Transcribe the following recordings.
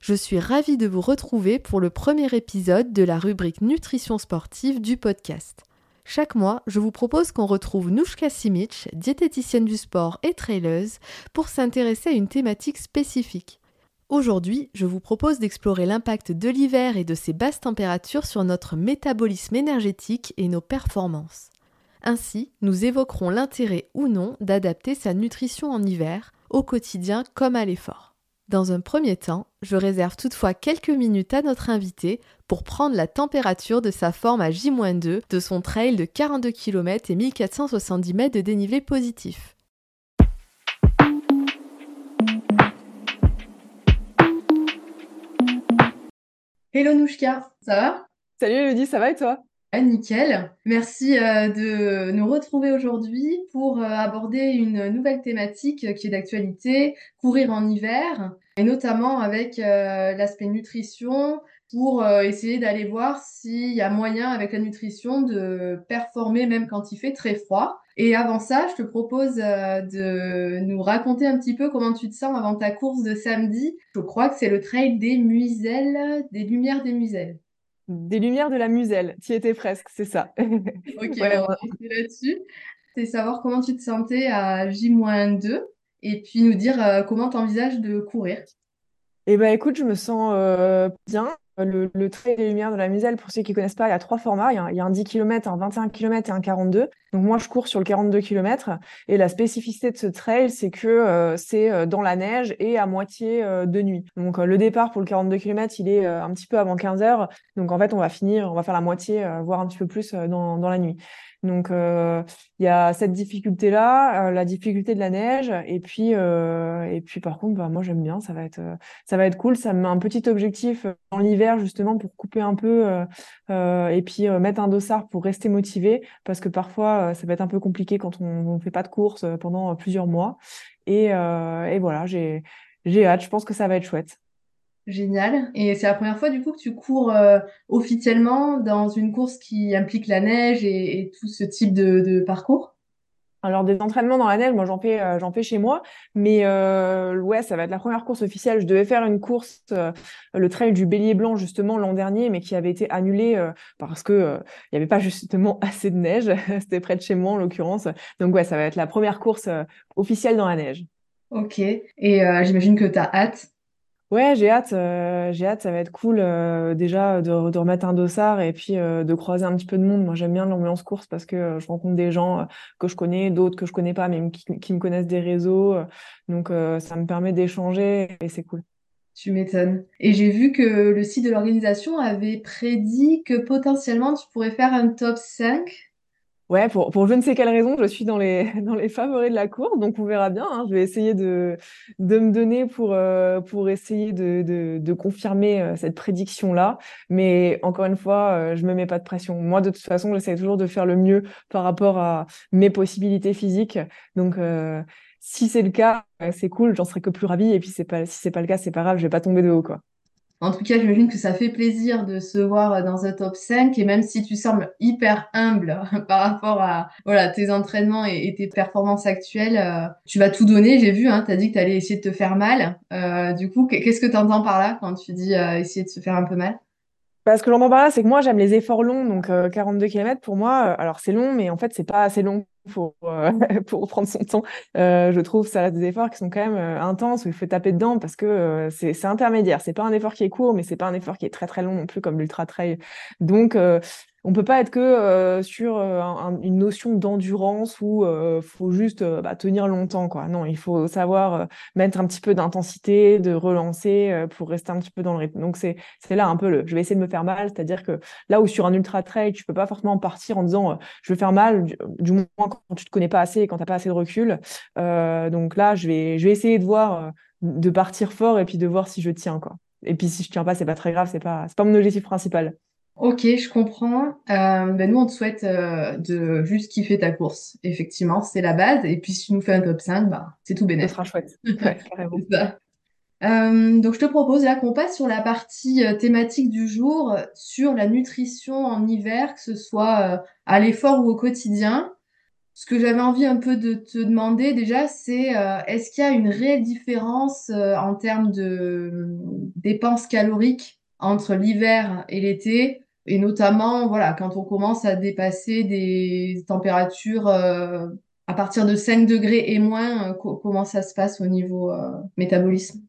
Je suis ravie de vous retrouver pour le premier épisode de la rubrique Nutrition sportive du podcast. Chaque mois, je vous propose qu'on retrouve Nouchka Simic, diététicienne du sport et traileuse, pour s'intéresser à une thématique spécifique. Aujourd'hui, je vous propose d'explorer l'impact de l'hiver et de ses basses températures sur notre métabolisme énergétique et nos performances. Ainsi, nous évoquerons l'intérêt ou non d'adapter sa nutrition en hiver, au quotidien comme à l'effort. Dans un premier temps, je réserve toutefois quelques minutes à notre invité pour prendre la température de sa forme à J-2 de son trail de 42 km et 1470 mètres de dénivelé positif. Hello Nouchka, ça va? Salut Elodie, ça va et toi? Ah, nickel. Merci euh, de nous retrouver aujourd'hui pour euh, aborder une nouvelle thématique qui est d'actualité, courir en hiver, et notamment avec euh, l'aspect nutrition pour essayer d'aller voir s'il y a moyen avec la nutrition de performer même quand il fait très froid. Et avant ça, je te propose de nous raconter un petit peu comment tu te sens avant ta course de samedi. Je crois que c'est le trail des Muiselles, des Lumières des Muiselles. Des lumières de la Muselle, tu étais presque, c'est ça. ok, on va là-dessus. C'est savoir comment tu te sentais à J-2 et puis nous dire euh, comment tu envisages de courir. Eh bien, écoute, je me sens euh, bien. Le, le, trait des lumières de la Muselle, pour ceux qui ne connaissent pas, il y a trois formats. Il y a, un 10 km, un 21 km et un 42. Donc moi, je cours sur le 42 km. Et la spécificité de ce trail, c'est que euh, c'est euh, dans la neige et à moitié euh, de nuit. Donc le départ pour le 42 km, il est un petit peu avant 15 heures. Donc en fait, on va finir, on va faire la moitié, voire un petit peu plus dans la nuit. Donc, euh, il y a cette difficulté-là, euh, la difficulté de la neige, et puis, euh, et puis par contre, bah, moi j'aime bien, ça va être, ça va être cool. Ça me met un petit objectif dans l'hiver justement pour couper un peu, et puis mettre un dossard pour rester motivé, parce que parfois ça va être un peu compliqué quand on ne fait pas de course pendant plusieurs mois. Et, et voilà, j'ai, j'ai hâte. Je pense que ça va être chouette. Génial. Et c'est la première fois du coup que tu cours euh, officiellement dans une course qui implique la neige et, tout ce type de, parcours? Alors des entraînements dans la neige, moi j'en fais, euh, j'en fais chez moi, mais euh, ouais, ça va être la première course officielle. Je devais faire une course, le trail du Bélier Blanc justement l'an dernier, mais qui avait été annulée parce que il n'y avait pas justement assez de neige. C'était près de chez moi en l'occurrence. Donc ouais, ça va être la première course officielle dans la neige. Ok. Et j'imagine que tu as hâte. Ouais, j'ai hâte, euh, j'ai hâte, ça va être cool euh, déjà de, remettre un dossard et puis euh, de croiser un petit peu de monde. Moi, j'aime bien l'ambiance course parce que je rencontre des gens que je connais, d'autres que je connais pas, mais qui, me connaissent des réseaux. donc, ça me permet d'échanger et c'est cool. Tu m'étonnes. Et j'ai vu que le site de l'organisation avait prédit que potentiellement tu pourrais faire un top 5 Ouais, pour, pour je ne sais quelle raison, je suis dans les, dans les favoris de la cour, donc on verra bien. Hein. Je vais essayer de, de me donner pour, euh, pour essayer de, de, de confirmer euh, cette prédiction-là. Mais encore une fois, euh, je me mets pas de pression. Moi, de toute façon, j'essaie toujours de faire le mieux par rapport à mes possibilités physiques. Donc, si c'est le cas, c'est cool, j'en serai que plus ravie. Et puis, c'est pas, si c'est pas le cas, c'est pas grave, je vais pas tomber de haut, quoi. En tout cas, j'imagine que ça fait plaisir de se voir dans un top 5 et même si tu sembles hyper humble par rapport à tes entraînements et, tes performances actuelles, euh, tu vas tout donner. J'ai vu, hein, tu as dit que tu allais essayer de te faire mal. Euh, du coup, qu'est-ce que tu entends par là quand tu dis euh, essayer de se faire un peu mal? Parce que j'entends par là, c'est que moi, j'aime les efforts longs. Donc, 42 km, pour moi, alors c'est long, mais en fait, c'est pas assez long pour, pour prendre son temps. je trouve ça reste des efforts qui sont quand même intenses, où il faut taper dedans parce que c'est intermédiaire. C'est pas un effort qui est court, mais c'est pas un effort qui est très très long non plus comme l'ultra trail. Donc, on peut pas être que euh, sur euh, une notion d'endurance où euh, faut juste bah, tenir longtemps quoi. Non, il faut savoir mettre un petit peu d'intensité, de relancer pour rester un petit peu dans le rythme. Donc c'est c'est là un peu le je vais essayer de me faire mal, c'est-à-dire que là où sur un ultra trail, tu peux pas forcément partir en disant je vais faire mal du, moins quand tu te connais pas assez et quand tu pas assez de recul. donc là, je vais je vais essayer de voir de partir fort et puis de voir si je tiens quoi. Et puis si je tiens pas, c'est pas très grave, c'est pas c'est pas mon objectif principal. Ok, je comprends. Euh, ben nous, on te souhaite euh, de juste kiffer ta course. Effectivement, c'est la base. Et puis, si tu nous fais un top 5, bah, c'est tout Ce bénef. sera chouette. Ouais, carrément. C'est ça. Euh, donc, je te propose là qu'on passe sur la partie thématique du jour, sur la nutrition en hiver, que ce soit à l'effort ou au quotidien. Ce que j'avais envie un peu de te demander déjà, c'est est-ce qu'il y a une réelle différence en termes de dépenses caloriques entre l'hiver et l'été, et notamment quand on commence à dépasser des températures euh, à partir de 5 degrés et moins, euh, co- comment ça se passe au niveau euh, métabolisme?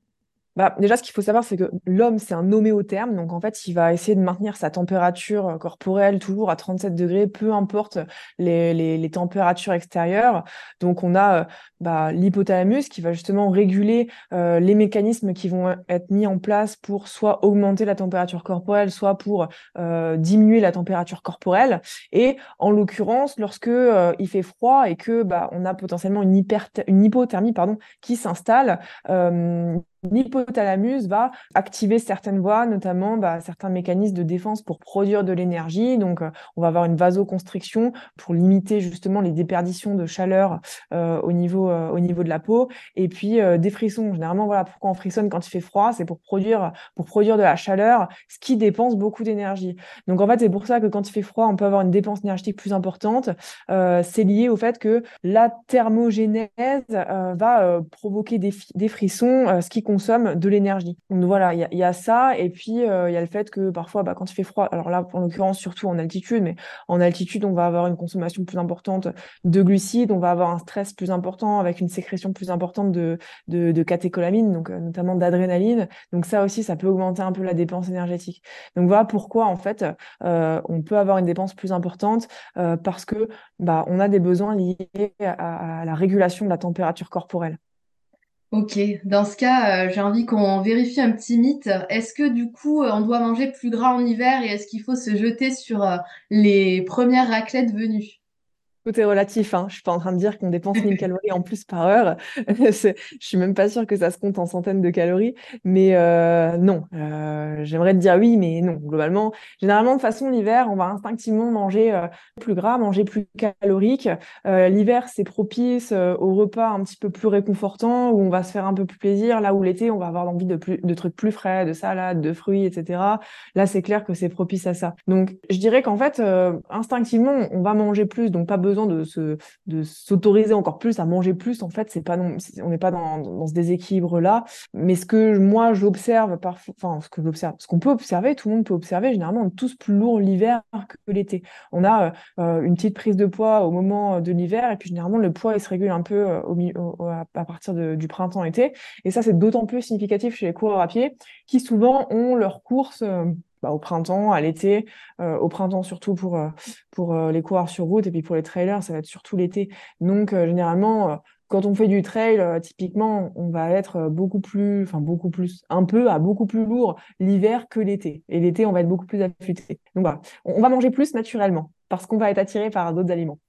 Bah, déjà, ce qu'il faut savoir, c'est que l'homme, c'est un homéotherme. Donc, en fait, il va essayer de maintenir sa température euh, corporelle toujours à 37 degrés, peu importe les, les- les températures extérieures. Donc, on a euh, bah, l'hypothalamus qui va justement réguler euh, les mécanismes qui vont être mis en place pour soit augmenter la température corporelle, soit pour euh, diminuer la température corporelle. Et en l'occurrence, lorsque euh, il fait froid et que bah, on a potentiellement une, hyper une hypothermie pardon, qui s'installe, euh, L'hypothalamus va activer certaines voies, notamment bah, certains mécanismes de défense pour produire de l'énergie. Donc, euh, on va avoir une vasoconstriction pour limiter justement les déperditions de chaleur euh, au niveau euh, au niveau de la peau. Et puis des frissons. Généralement, voilà pourquoi on frissonne quand il fait froid, c'est pour produire pour produire de la chaleur, ce qui dépense beaucoup d'énergie. Donc en fait, c'est pour ça que quand il fait froid, on peut avoir une dépense énergétique plus importante. C'est lié au fait que la thermogénèse va provoquer des, des frissons, ce qui consomme de l'énergie. Donc voilà, il y, a ça. Et puis, euh, il y a le fait que parfois, bah, quand il fait froid, alors là, en l'occurrence, surtout en altitude, mais en altitude, on va avoir une consommation plus importante de glucides, on va avoir un stress plus important avec une sécrétion plus importante de, de, donc euh, notamment d'adrénaline. Donc ça aussi, ça peut augmenter un peu la dépense énergétique. Donc voilà pourquoi, en fait, euh, on peut avoir une dépense plus importante parce que bah, on a des besoins liés à la régulation de la température corporelle. Ok, dans ce cas, euh, j'ai envie qu'on vérifie un petit mythe. Est-ce que du coup, euh, on doit manger plus gras en hiver et est-ce qu'il faut se jeter sur euh, les premières raclettes venues? Tout est relatif, hein. Je suis pas en train de dire qu'on dépense 1000 calories en plus par heure. je suis même pas sûre que ça se compte en centaines de calories. Mais euh, non, euh, j'aimerais te dire oui, mais non. Globalement, généralement, de façon, l'hiver, on va instinctivement manger euh, plus gras, manger plus calorique. L'hiver, c'est propice aux repas un petit peu plus réconfortants, où on va se faire un peu plus plaisir. Là où l'été, on va avoir envie de, plus, de trucs plus frais, de salades, de fruits, etc. Là, c'est clair que c'est propice à ça. Donc, je dirais qu'en fait, instinctivement, on va manger plus, donc pas besoin de se de s'autoriser encore plus à manger plus en fait c'est pas non on n'est pas dans, dans ce déséquilibre là mais ce que moi j'observe parfois enfin ce que j'observe ce qu'on peut observer tout le monde peut observer généralement on est tous plus lourds l'hiver que l'été. On a euh, une petite prise de poids au moment de l'hiver et puis généralement le poids il se régule un peu au, au, à partir de, du printemps été et ça c'est d'autant plus significatif chez les coureurs à pied qui souvent ont leurs courses euh, bah, au printemps, à l'été, euh, au printemps surtout pour, euh, euh, les coureurs sur route et puis pour les trailers, ça va être surtout l'été. Donc généralement, quand on fait du trail, typiquement, on va être beaucoup plus, enfin beaucoup plus, un peu à beaucoup plus lourd l'hiver que l'été. Et l'été, on va être beaucoup plus affûté. Donc voilà, on va manger plus naturellement parce qu'on va être attiré par d'autres aliments.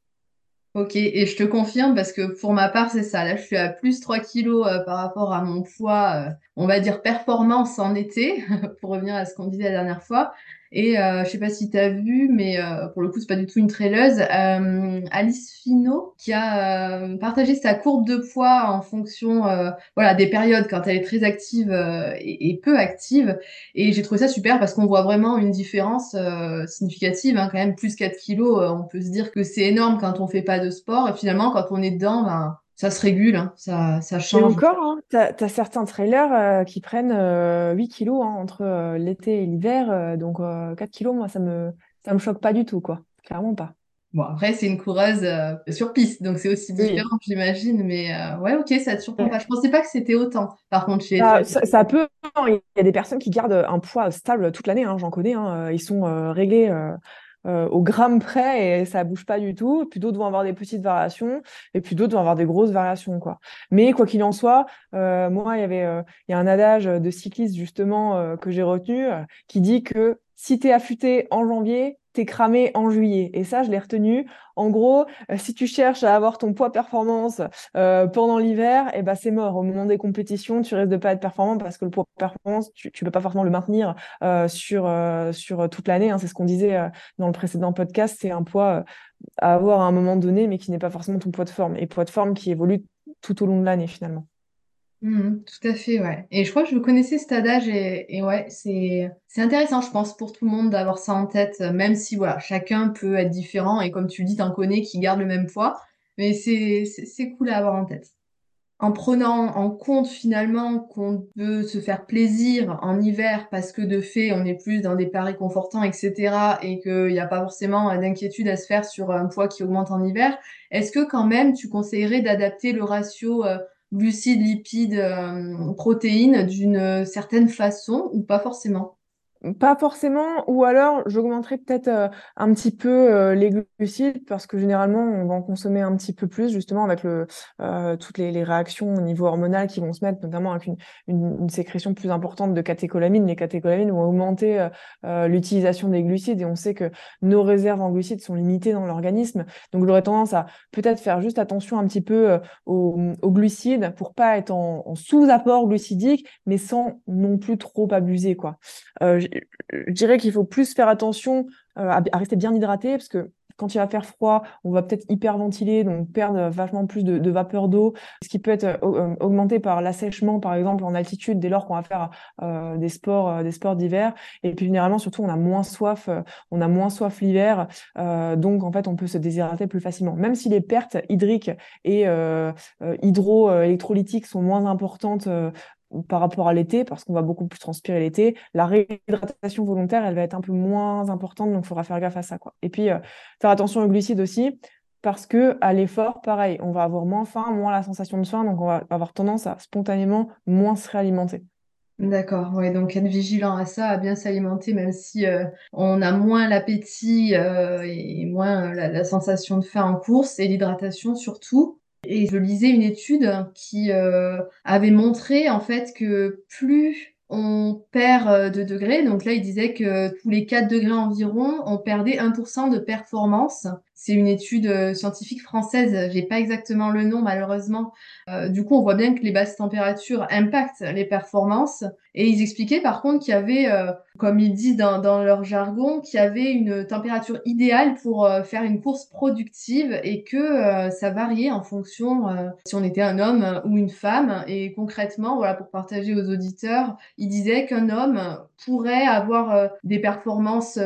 Ok, et je te confirme parce que pour ma part, c'est ça. Là, je suis à plus 3 kilos euh, par rapport à mon poids, euh, on va dire performance en été, pour revenir à ce qu'on disait la dernière fois. Et euh, je sais pas si tu as vu, mais euh, pour le coup, c'est pas du tout une traileuse. Euh, Alice Finot qui a euh, partagé sa courbe de poids en fonction euh, voilà, des périodes quand elle est très active euh, et, et, peu active. Et j'ai trouvé ça super parce qu'on voit vraiment une différence significative. Hein, quand même, plus 4 kilos, on peut se dire que c'est énorme quand on fait pas de sport. Et finalement, quand on est dedans, ben, ça se régule, hein, ça, ça change. Et encore, hein, tu as, certains trailers euh, qui prennent euh, 8 kilos hein, entre euh, l'été et l'hiver. euh, donc 4 kilos, moi, ça me, ça me choque pas du tout, quoi. Clairement pas. Bon, après, c'est une coureuse euh, sur piste, donc c'est aussi différent, oui. j'imagine. Mais euh, ouais, ok, ça te surprend pas. Je pensais pas que c'était autant, par contre, chez ah, ça, ça, peut. Il y a des personnes qui gardent un poids stable toute l'année, hein, j'en connais. Hein, ils sont euh, réglés. Euh, au gramme près et ça bouge pas du tout. Puis d'autres vont avoir des petites variations et puis d'autres vont avoir des grosses variations quoi. Mais quoi qu'il en soit, euh, moi il y avait il y a un adage de cycliste justement que j'ai retenu qui dit que si tu es affûté en janvier, t'es cramé en juillet. Et ça, je l'ai retenu. En gros, euh, si tu cherches à avoir ton poids performance euh, pendant l'hiver, eh ben c'est mort. Au moment des compétitions, tu risques de pas être performant parce que le poids performance, tu, tu peux pas forcément le maintenir euh, sur sur toute l'année. Hein. C'est ce qu'on disait dans le précédent podcast. C'est un poids à avoir à un moment donné, mais qui n'est pas forcément ton poids de forme. Et poids de forme qui évolue tout au long de l'année finalement. Mmh, tout à fait, ouais. Et je crois que je connaissais cet adage et, et ouais, c'est c'est intéressant, je pense, pour tout le monde d'avoir ça en tête, même si voilà, chacun peut être différent et comme tu le dis, t'en connais qui gardent le même poids, mais c'est c'est cool à avoir en tête. En prenant en compte finalement qu'on peut se faire plaisir en hiver parce que de fait on est plus dans des paris confortants, etc. et qu'il n'y a pas forcément d'inquiétude à se faire sur un poids qui augmente en hiver, est-ce que quand même tu conseillerais d'adapter le ratio euh, glucides, lipides, euh, protéines d'une certaine façon ou pas forcément pas forcément, ou alors j'augmenterai peut-être euh, un petit peu euh, les glucides parce que généralement on va en consommer un petit peu plus justement avec le, euh, toutes les, les, réactions au niveau hormonal qui vont se mettre, notamment avec une, une, une sécrétion plus importante de catécholamines. Les catécholamines vont augmenter l'utilisation des glucides et on sait que nos réserves en glucides sont limitées dans l'organisme. Donc j'aurais tendance à peut-être faire juste attention un petit peu aux, aux, glucides pour pas être en, en sous-apport glucidique, mais sans non plus trop abuser quoi je dirais qu'il faut plus faire attention euh, à, rester bien hydraté parce que quand il va faire froid, on va peut-être hyperventiler, donc perdre vachement plus de, vapeur d'eau, ce qui peut être euh, euh, augmenté par l'assèchement, par exemple, en altitude, dès lors qu'on va faire des sports, des sports d'hiver. Et puis généralement, surtout, on a moins soif, on a moins soif l'hiver, donc en fait, on peut se déshydrater plus facilement. Même si les pertes hydriques et hydroélectrolytiques sont moins importantes par rapport à l'été, parce qu'on va beaucoup plus transpirer l'été, la réhydratation volontaire, elle va être un peu moins importante, donc il faudra faire gaffe à ça. Quoi. Et puis, euh, faire attention aux glucides aussi, parce que à l'effort, pareil, on va avoir moins faim, moins la sensation de faim, donc on va avoir tendance à spontanément moins se réalimenter. D'accord, ouais, donc être vigilant à ça, à bien s'alimenter, même si euh, on a moins l'appétit euh, et moins la, la, sensation de faim en course, et l'hydratation surtout. Et je lisais une étude qui euh, avait montré en fait que plus on perd euh, de degrés, donc là il disait que tous les 4 degrés environ, on perdait 1% de performance c'est une étude euh, scientifique française, j'ai pas exactement le nom malheureusement. Euh, du coup, on voit bien que les basses températures impactent les performances. Et ils expliquaient par contre qu'il y avait, euh, comme ils disent dans, dans leur jargon, qu'il y avait une température idéale pour faire une course productive et que ça variait en fonction si on était un homme ou une femme. Et concrètement, voilà, pour partager aux auditeurs, ils disaient qu'un homme pourrait avoir des performances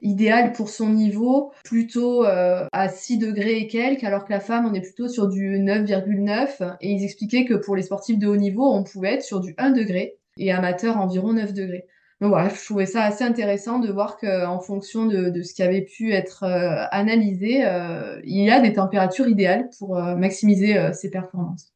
idéales pour son niveau plutôt à 6 degrés et quelques, alors que la femme, on est plutôt sur du 9,9. Et ils expliquaient que pour les sportifs de haut niveau, on pouvait être sur du 1 degré et amateur environ 9 degrés. Donc voilà, je trouvais ça assez intéressant de voir qu'en fonction de, ce qui avait pu être euh, analysé, euh, il y a des températures idéales pour euh, maximiser ses performances.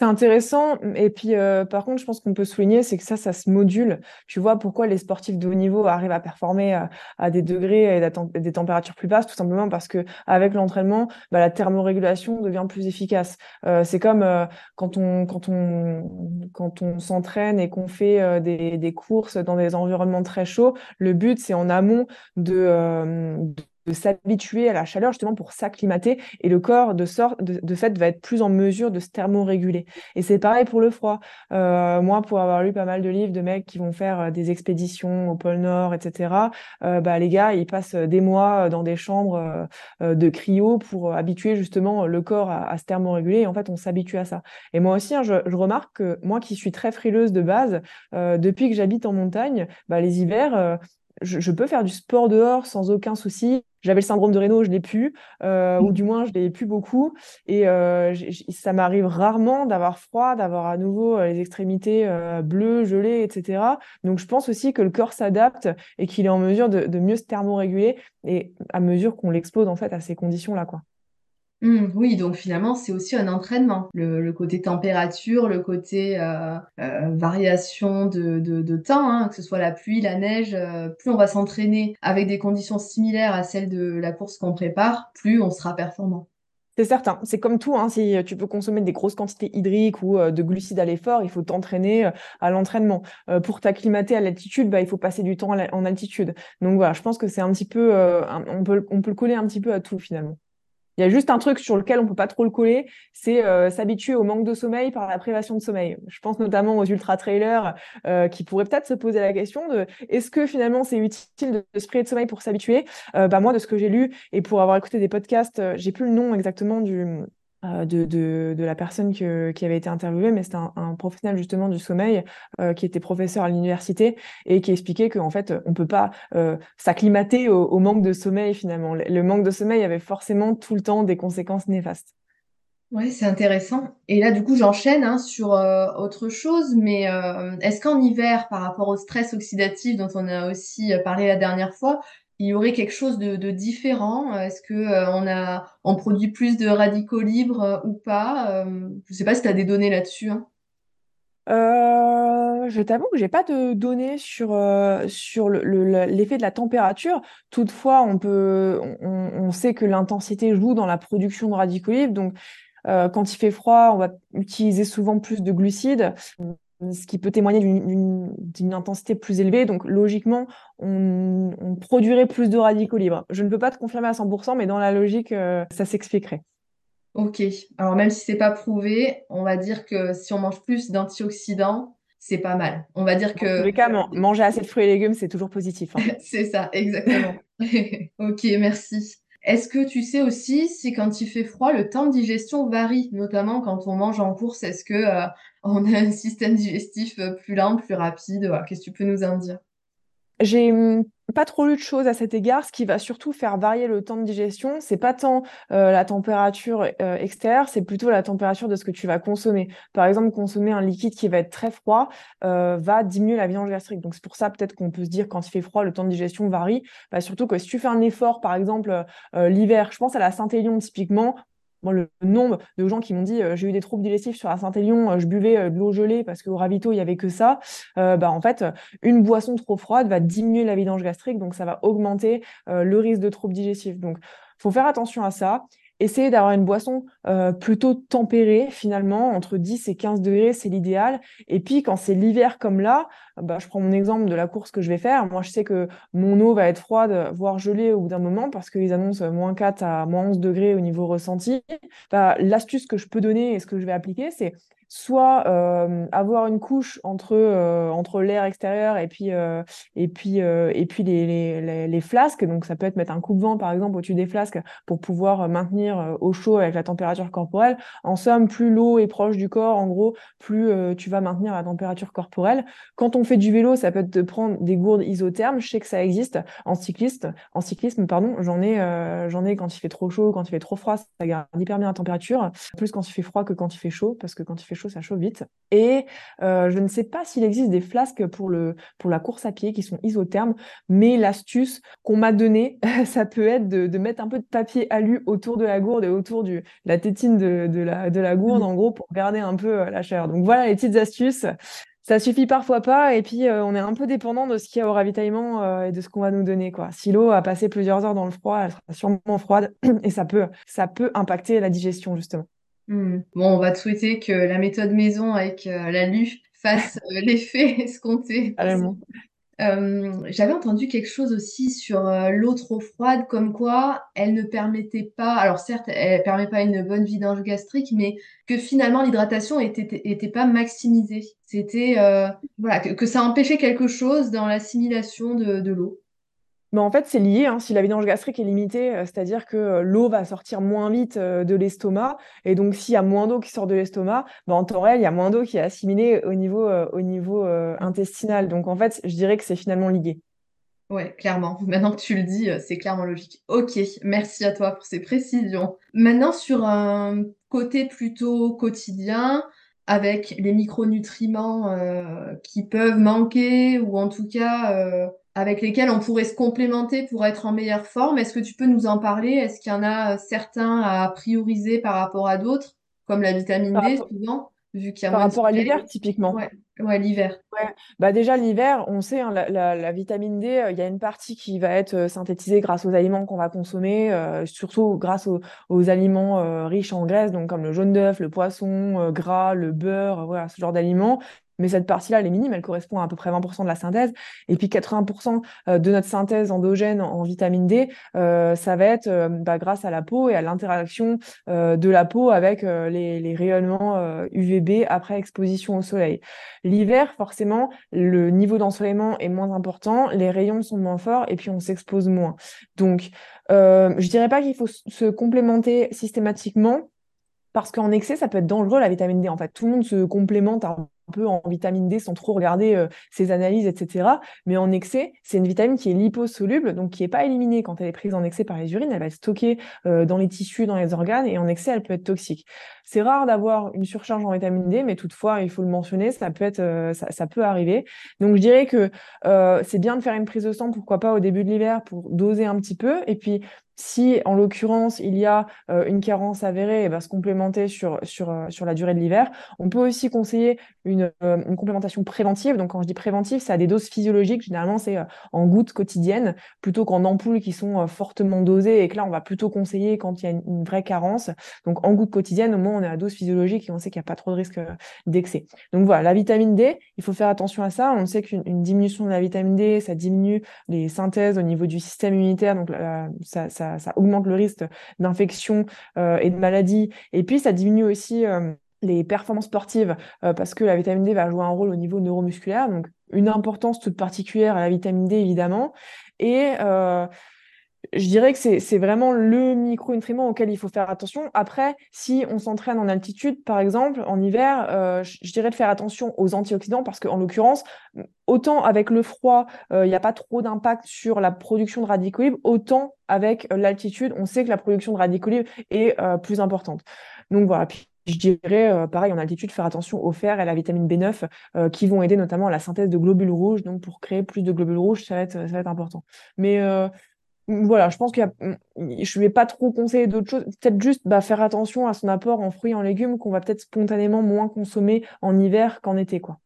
C'est intéressant. Et puis, euh, par contre, je pense qu'on peut souligner, c'est que ça, ça se module. Tu vois pourquoi les sportifs de haut niveau arrivent à performer à, à des degrés et des températures plus basses, tout simplement parce que avec l'entraînement, bah, la thermorégulation devient plus efficace. Euh, c'est comme euh, quand on quand on quand on s'entraîne et qu'on fait euh, des, des courses dans des environnements très chauds. Le but, c'est en amont de, de de s'habituer à la chaleur justement pour s'acclimater et le corps de sorte de, fait va être plus en mesure de se thermoréguler. Et c'est pareil pour le froid. Euh, moi pour avoir lu pas mal de livres de mecs qui vont faire euh, des expéditions au pôle Nord etc euh, bah les gars ils passent des mois dans des chambres de cryo pour habituer justement le corps à, se thermoréguler. Et en fait on s'habitue à ça. Et moi aussi hein, je, je, remarque que moi qui suis très frileuse de base depuis que j'habite en montagne bah, les hivers je, peux faire du sport dehors sans aucun souci. J'avais le syndrome de Raynaud, je l'ai plus, euh, ou du moins je l'ai plus beaucoup. Et euh, ça m'arrive rarement d'avoir froid, d'avoir à nouveau euh, les extrémités bleues, gelées, etc. Donc je pense aussi que le corps s'adapte et qu'il est en mesure de, de mieux se thermoréguler et à mesure qu'on l'expose en fait à ces conditions-là, quoi. Mmh, oui, donc finalement, c'est aussi un entraînement. Le, côté température, le côté euh, euh, variation de, temps, hein, que ce soit la pluie, la neige, euh, plus on va s'entraîner avec des conditions similaires à celles de la course qu'on prépare, plus on sera performant. C'est certain, c'est comme tout, hein, si tu veux consommer des grosses quantités hydriques ou de glucides à l'effort, il faut t'entraîner à l'entraînement. pour t'acclimater à l'altitude, bah, il faut passer du temps en altitude. Donc voilà, je pense que c'est un petit peu, on peut, on peut le coller un petit peu à tout finalement. Il y a juste un truc sur lequel on peut pas trop le coller, c'est euh, s'habituer au manque de sommeil par la privation de sommeil. Je pense notamment aux ultra trailers euh, qui pourraient peut-être se poser la question de est-ce que finalement c'est utile de, se priver de sommeil pour s'habituer? Euh, Bah moi de ce que j'ai lu et pour avoir écouté des podcasts, j'ai plus le nom exactement du euh, de, de, de, la personne qui avait été interviewée, mais c'était un, professionnel justement du sommeil euh, qui était professeur à l'université et qui expliquait qu'en fait, on peut pas euh, s'acclimater au, manque de sommeil finalement. Le, manque de sommeil avait forcément tout le temps des conséquences néfastes. Oui, c'est intéressant. Et là, du coup, j'enchaîne hein, sur autre chose, mais est-ce qu'en hiver, par rapport au stress oxydatif dont on a aussi parlé la dernière fois, il y aurait quelque chose de, différent? Est-ce que euh, on a produit plus de radicaux libres euh, ou pas? Euh, Je ne sais pas si tu as des données là-dessus. Hein. je t'avoue que j'ai pas de données sur, sur l'effet de la température. Toutefois, on, sait que l'intensité joue dans la production de radicaux libres. Donc, quand il fait froid, on va utiliser souvent plus de glucides ce qui peut témoigner d'une intensité plus élevée. Donc, logiquement, on, produirait plus de radicaux libres. Je ne peux pas te confirmer à 100%, mais dans la logique, euh, ça s'expliquerait. Ok. Alors, même si c'est pas prouvé, on va dire que si on mange plus d'antioxydants, c'est pas mal. On va dire que. Dans tous les cas, manger assez de fruits et légumes, c'est toujours positif. Hein. c'est ça, exactement. ok, merci. Est-ce que tu sais aussi si quand il fait froid, le temps de digestion varie, notamment quand on mange en course Est-ce que euh, on a un système digestif euh, plus lent, plus rapide? Qu'est-ce que tu peux nous en dire? J'ai hum, pas trop lu de choses à cet égard. Ce qui va surtout faire varier le temps de digestion, c'est pas tant euh, la température euh, extérieure, c'est plutôt la température de ce que tu vas consommer. Par exemple, consommer un liquide qui va être très froid euh, va diminuer la vidange gastrique. Donc c'est pour ça peut-être qu'on peut se dire quand il fait froid, le temps de digestion varie. Bah, surtout que si tu fais un effort, par exemple l'hiver, je pense à la Saint-Élion typiquement, le nombre de gens qui m'ont dit j'ai eu des troubles digestifs sur la Saint-Élion, je buvais de l'eau gelée parce qu'au ravito il y avait que ça. bah en fait, une boisson trop froide va diminuer la vidange gastrique, donc ça va augmenter le risque de troubles digestifs. Donc faut faire attention à ça. Essayer d'avoir une boisson euh, plutôt tempérée, finalement, entre 10 et 15 degrés, c'est l'idéal. Et puis, quand c'est l'hiver comme là, bah, je prends mon exemple de la course que je vais faire. Moi, je sais que mon eau va être froide, voire gelée au bout d'un moment, parce qu'ils annoncent moins 4 à moins 11 degrés au niveau ressenti. Bah, L'astuce que je peux donner et ce que je vais appliquer, c'est soit euh, avoir une couche entre, euh, entre l'air extérieur et puis, euh, et puis, et puis les, les, les, flasques. Donc, ça peut être mettre un coupe-vent, par exemple, au-dessus des flasques pour pouvoir maintenir au chaud avec la température corporelle. En somme, plus l'eau est proche du corps, en gros, plus tu vas maintenir la température corporelle. Quand on fait du vélo, ça peut être de prendre des gourdes isothermes. Je sais que ça existe en cycliste, en cyclisme, pardon. J'en ai, j'en ai quand il fait trop chaud, quand il fait trop froid, ça garde hyper bien la température. Plus quand il fait froid que quand il fait chaud, parce que quand il fait chaud, ça chauffe vite. Et euh, je ne sais pas s'il existe des flasques pour, le, pour la course à pied qui sont isothermes, mais l'astuce qu'on m'a donnée, ça peut être de, mettre un peu de papier alu autour de la gourde et autour de la tétine de, la, de la gourde, mmh. en gros, pour garder un peu euh, la chaleur. Donc voilà les petites astuces. Ça suffit parfois pas, et puis euh, on est un peu dépendant de ce qu'il y a au ravitaillement et de ce qu'on va nous donner. Quoi. Si l'eau a passé plusieurs heures dans le froid, elle sera sûrement froide, et ça peut, ça peut impacter la digestion, justement. Hmm. Bon, on va te souhaiter que la méthode maison avec euh, la LU fasse euh, l'effet escompté. Euh, j'avais entendu quelque chose aussi sur l'eau trop froide, comme quoi elle ne permettait pas, alors certes, elle permet pas une bonne vidange gastrique, mais que finalement l'hydratation était, était pas maximisée. C'était voilà que, ça empêchait quelque chose dans l'assimilation de l'eau. Mais en fait, c'est lié. Hein. Si la vidange gastrique est limitée, euh, c'est-à-dire que euh, l'eau va sortir moins vite euh, de l'estomac. Et donc, s'il y a moins d'eau qui sort de l'estomac, bah, en temps réel, il y a moins d'eau qui est assimilée au niveau, au niveau intestinal. Donc, en fait, je dirais que c'est finalement lié. Ouais, clairement. Maintenant que tu le dis, c'est clairement logique. Ok, merci à toi pour ces précisions. Maintenant, sur un côté plutôt quotidien, avec les micronutriments qui peuvent manquer, ou en tout cas avec lesquels on pourrait se complémenter pour être en meilleure forme. Est-ce que tu peux nous en parler? Est-ce qu'il y en a euh, certains à prioriser par rapport à d'autres, comme la vitamine D, souvent, vu qu'il y a Par rapport à l'hiver, typiquement. Ouais, l'hiver. Ouais. Bah déjà, l'hiver, on sait, hein, la, la, la, vitamine D, euh, il y a une partie qui va être euh, synthétisée grâce aux aliments qu'on va consommer, euh, surtout grâce aux, aux aliments euh, riches en graisse, donc comme le jaune d'œuf, le poisson gras, le beurre, voilà, ce genre d'aliments. Mais cette partie-là, elle est minime, elle correspond à à peu près 20% de la synthèse. Et puis 80% de notre synthèse endogène en vitamine D, euh, ça va être euh, bah, grâce à la peau et à l'interaction euh, de la peau avec les, rayonnements UVB après exposition au soleil. L'hiver, forcément, le niveau d'ensoleillement est moins important, les rayons sont moins forts et puis on s'expose moins. Donc, euh, je dirais pas qu'il faut se complémenter systématiquement parce qu'en excès, ça peut être dangereux la vitamine D. En fait, tout le monde se complémente un peu en vitamine D sans trop regarder euh, ses analyses, etc. Mais en excès, c'est une vitamine qui est liposoluble, donc qui n'est pas éliminée quand elle est prise en excès par les urines. Elle va être stockée euh, dans les tissus, dans les organes, et en excès, elle peut être toxique. C'est rare d'avoir une surcharge en vitamine D, mais toutefois, il faut le mentionner, ça peut être, euh, ça, ça, peut arriver. Donc, je dirais que euh, c'est bien de faire une prise de sang, pourquoi pas au début de l'hiver, pour doser un petit peu, et puis si, en l'occurrence, il y a une carence avérée, et eh ben, se complémenter sur, sur, sur la durée de l'hiver. On peut aussi conseiller une, euh, une, complémentation préventive. Donc, quand je dis préventive, c'est à des doses physiologiques. Généralement, c'est en gouttes quotidiennes plutôt qu'en ampoules qui sont fortement dosées et que là, on va plutôt conseiller quand il y a une, vraie carence. Donc, en gouttes quotidiennes, au moins, on est à dose physiologique et on sait qu'il n'y a pas trop de risque d'excès. Donc, voilà, la vitamine D, il faut faire attention à ça. On sait qu'une diminution de la vitamine D, ça diminue les synthèses au niveau du système immunitaire. Donc, ça, ça augmente le risque d'infection euh, et de maladie. Et puis, ça diminue aussi euh, les performances sportives euh, parce que la vitamine D va jouer un rôle au niveau neuromusculaire. Donc, une importance toute particulière à la vitamine D, évidemment. Et je dirais que c'est vraiment le micronutriment auquel il faut faire attention. Après, si on s'entraîne en altitude, par exemple, en hiver, euh, je, dirais de faire attention aux antioxydants parce qu'en l'occurrence, autant avec le froid, euh, il n'y a pas trop d'impact sur la production de radicaux libres, autant avec euh, l'altitude, on sait que la production de radicaux libres est euh, plus importante. Donc voilà. Je dirais, euh, pareil, en altitude, faire attention au fer et à la vitamine B9 euh, qui vont aider notamment à la synthèse de globules rouges. Donc, pour créer plus de globules rouges, ça va être, important. Mais euh, voilà, je pense qu'il je vais pas trop conseiller d'autres choses. Peut-être juste bah, faire attention à son apport en fruits et en légumes qu'on va peut-être spontanément moins consommer en hiver qu'en été, quoi.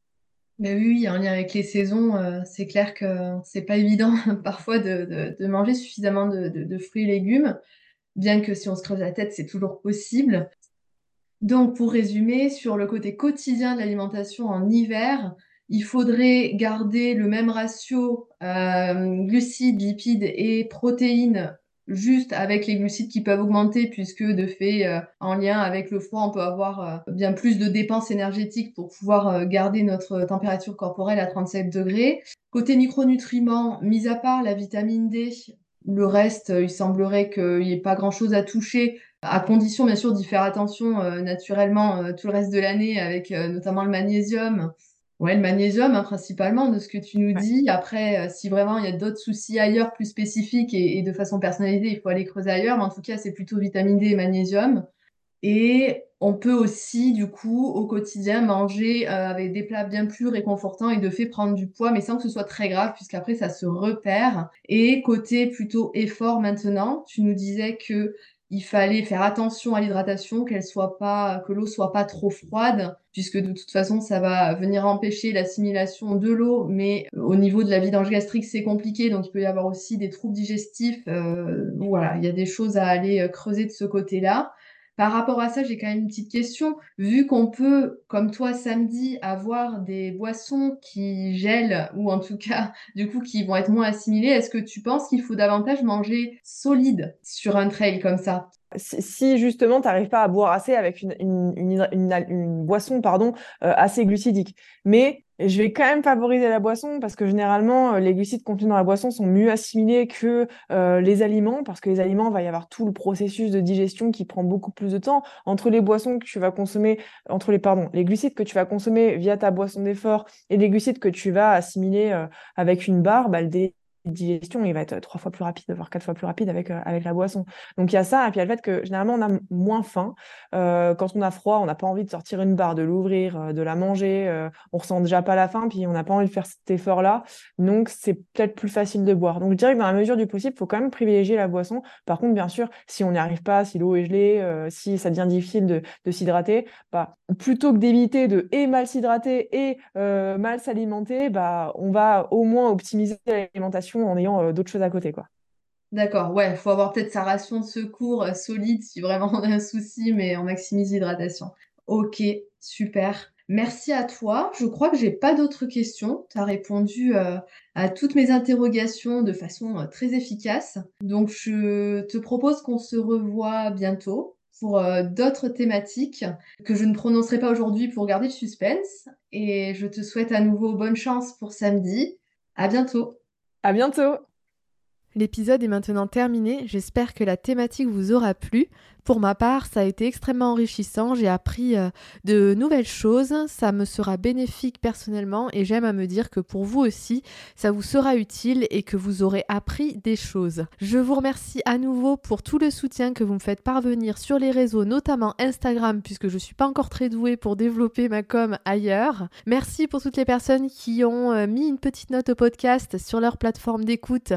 Mais oui, en lien avec les saisons, c'est clair que c'est pas évident parfois de, manger suffisamment de, fruits et légumes, bien que si on se creuse la tête, c'est toujours possible. Donc, pour résumer, sur le côté quotidien de l'alimentation en hiver, il faudrait garder le même ratio euh, glucides, lipides et protéines juste avec les glucides qui peuvent augmenter puisque de fait euh, en lien avec le froid on peut avoir euh, bien plus de dépenses énergétiques pour pouvoir euh, garder notre température corporelle à 37 degrés. Côté micronutriments, mis à part la vitamine D, le reste il semblerait qu'il n'y ait pas grand chose à toucher à condition bien sûr d'y faire attention naturellement tout le reste de l'année avec notamment le magnésium Ouais, le magnésium, hein, principalement, de ce que tu nous Ouais. dis. Après, euh, si vraiment il y a d'autres soucis ailleurs, plus spécifiques et, et de façon personnalisée, il faut aller creuser ailleurs. Mais en tout cas, c'est plutôt vitamine D et magnésium. Et on peut aussi, du coup, au quotidien, manger euh, avec des plats bien plus réconfortants et de fait prendre du poids, mais sans que ce soit très grave, puisqu'après, ça se repère. Et côté plutôt effort maintenant, tu nous disais que il fallait faire attention à l'hydratation, qu'elle soit pas, que l'eau soit pas trop froide, puisque de toute façon, ça va venir empêcher l'assimilation de l'eau, mais au niveau de la vidange gastrique, c'est compliqué, donc il peut y avoir aussi des troubles digestifs. Euh, voilà, il y a des choses à aller euh, creuser de ce côté-là. Par rapport à ça, j'ai quand même une petite question. Vu qu'on peut, comme toi samedi, avoir des boissons qui gèlent ou en tout cas, du coup, qui vont être moins assimilées, est-ce que tu penses qu'il faut davantage manger solide sur un trail comme ça? Si, justement tu n'arrives pas à boire assez avec une, boisson pardon, euh, assez glucidique. Mais je vais quand même favoriser la boisson parce que généralement, euh, les glucides contenus dans la boisson sont mieux assimilés que euh, les aliments parce que les aliments, il va y avoir tout le processus de digestion qui prend beaucoup plus de temps. Entre les boissons que tu vas consommer, entre les, pardon, les glucides que tu vas consommer via ta boisson d'effort et les glucides que tu vas assimiler euh, avec une barre, bah, le digestion, il va être trois fois plus rapide, voire quatre fois plus rapide avec, euh, avec la boisson. Donc il y a ça, et puis il y a le fait que généralement on a moins faim. Euh, quand on a froid, on n'a pas envie de sortir une barre, de l'ouvrir, euh, de la manger. Euh, on ressent déjà pas la faim, puis on n'a pas envie de faire cet effort-là. Donc c'est peut-être plus facile de boire. Donc je dirais que dans la mesure du possible, il faut quand même privilégier la boisson. Par contre, bien sûr, si on n'y arrive pas, si l'eau est gelée, si ça devient difficile de, de s'hydrater, bah, plutôt que d'éviter de et mal s'hydrater et mal s'alimenter, bah, on va au moins optimiser l'alimentation en ayant d'autres choses à côté. quoi. D'accord, ouais, il faut avoir peut-être sa ration de secours euh, solide si vraiment on a un souci, mais on maximise l'hydratation. Ok, super. Merci à toi. Je crois que j'ai pas d'autres questions. Tu as répondu euh, à toutes mes interrogations de façon euh, très efficace. Donc je te propose qu'on se revoie bientôt pour d'autres thématiques que je ne prononcerai pas aujourd'hui pour garder le suspense. Et je te souhaite à nouveau bonne chance pour samedi. À bientôt. À bientôt. L'épisode est maintenant terminé, j'espère que la thématique vous aura plu. Pour ma part, ça a été extrêmement enrichissant, j'ai appris euh, de nouvelles choses, ça me sera bénéfique personnellement et j'aime à me dire que pour vous aussi, ça vous sera utile et que vous aurez appris des choses. Je vous remercie à nouveau pour tout le soutien que vous me faites parvenir sur les réseaux, notamment Instagram, puisque je suis pas encore très douée pour développer ma com ailleurs. Merci pour toutes les personnes qui ont euh, mis une petite note au podcast sur leur plateforme d'écoute.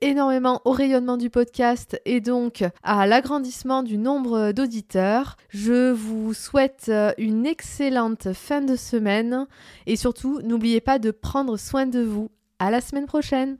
Énormément au rayonnement du podcast et donc à l'agrandissement du nombre d'auditeurs. Je vous souhaite euh, une excellente fin de semaine et surtout n'oubliez pas de prendre soin de vous. À la semaine prochaine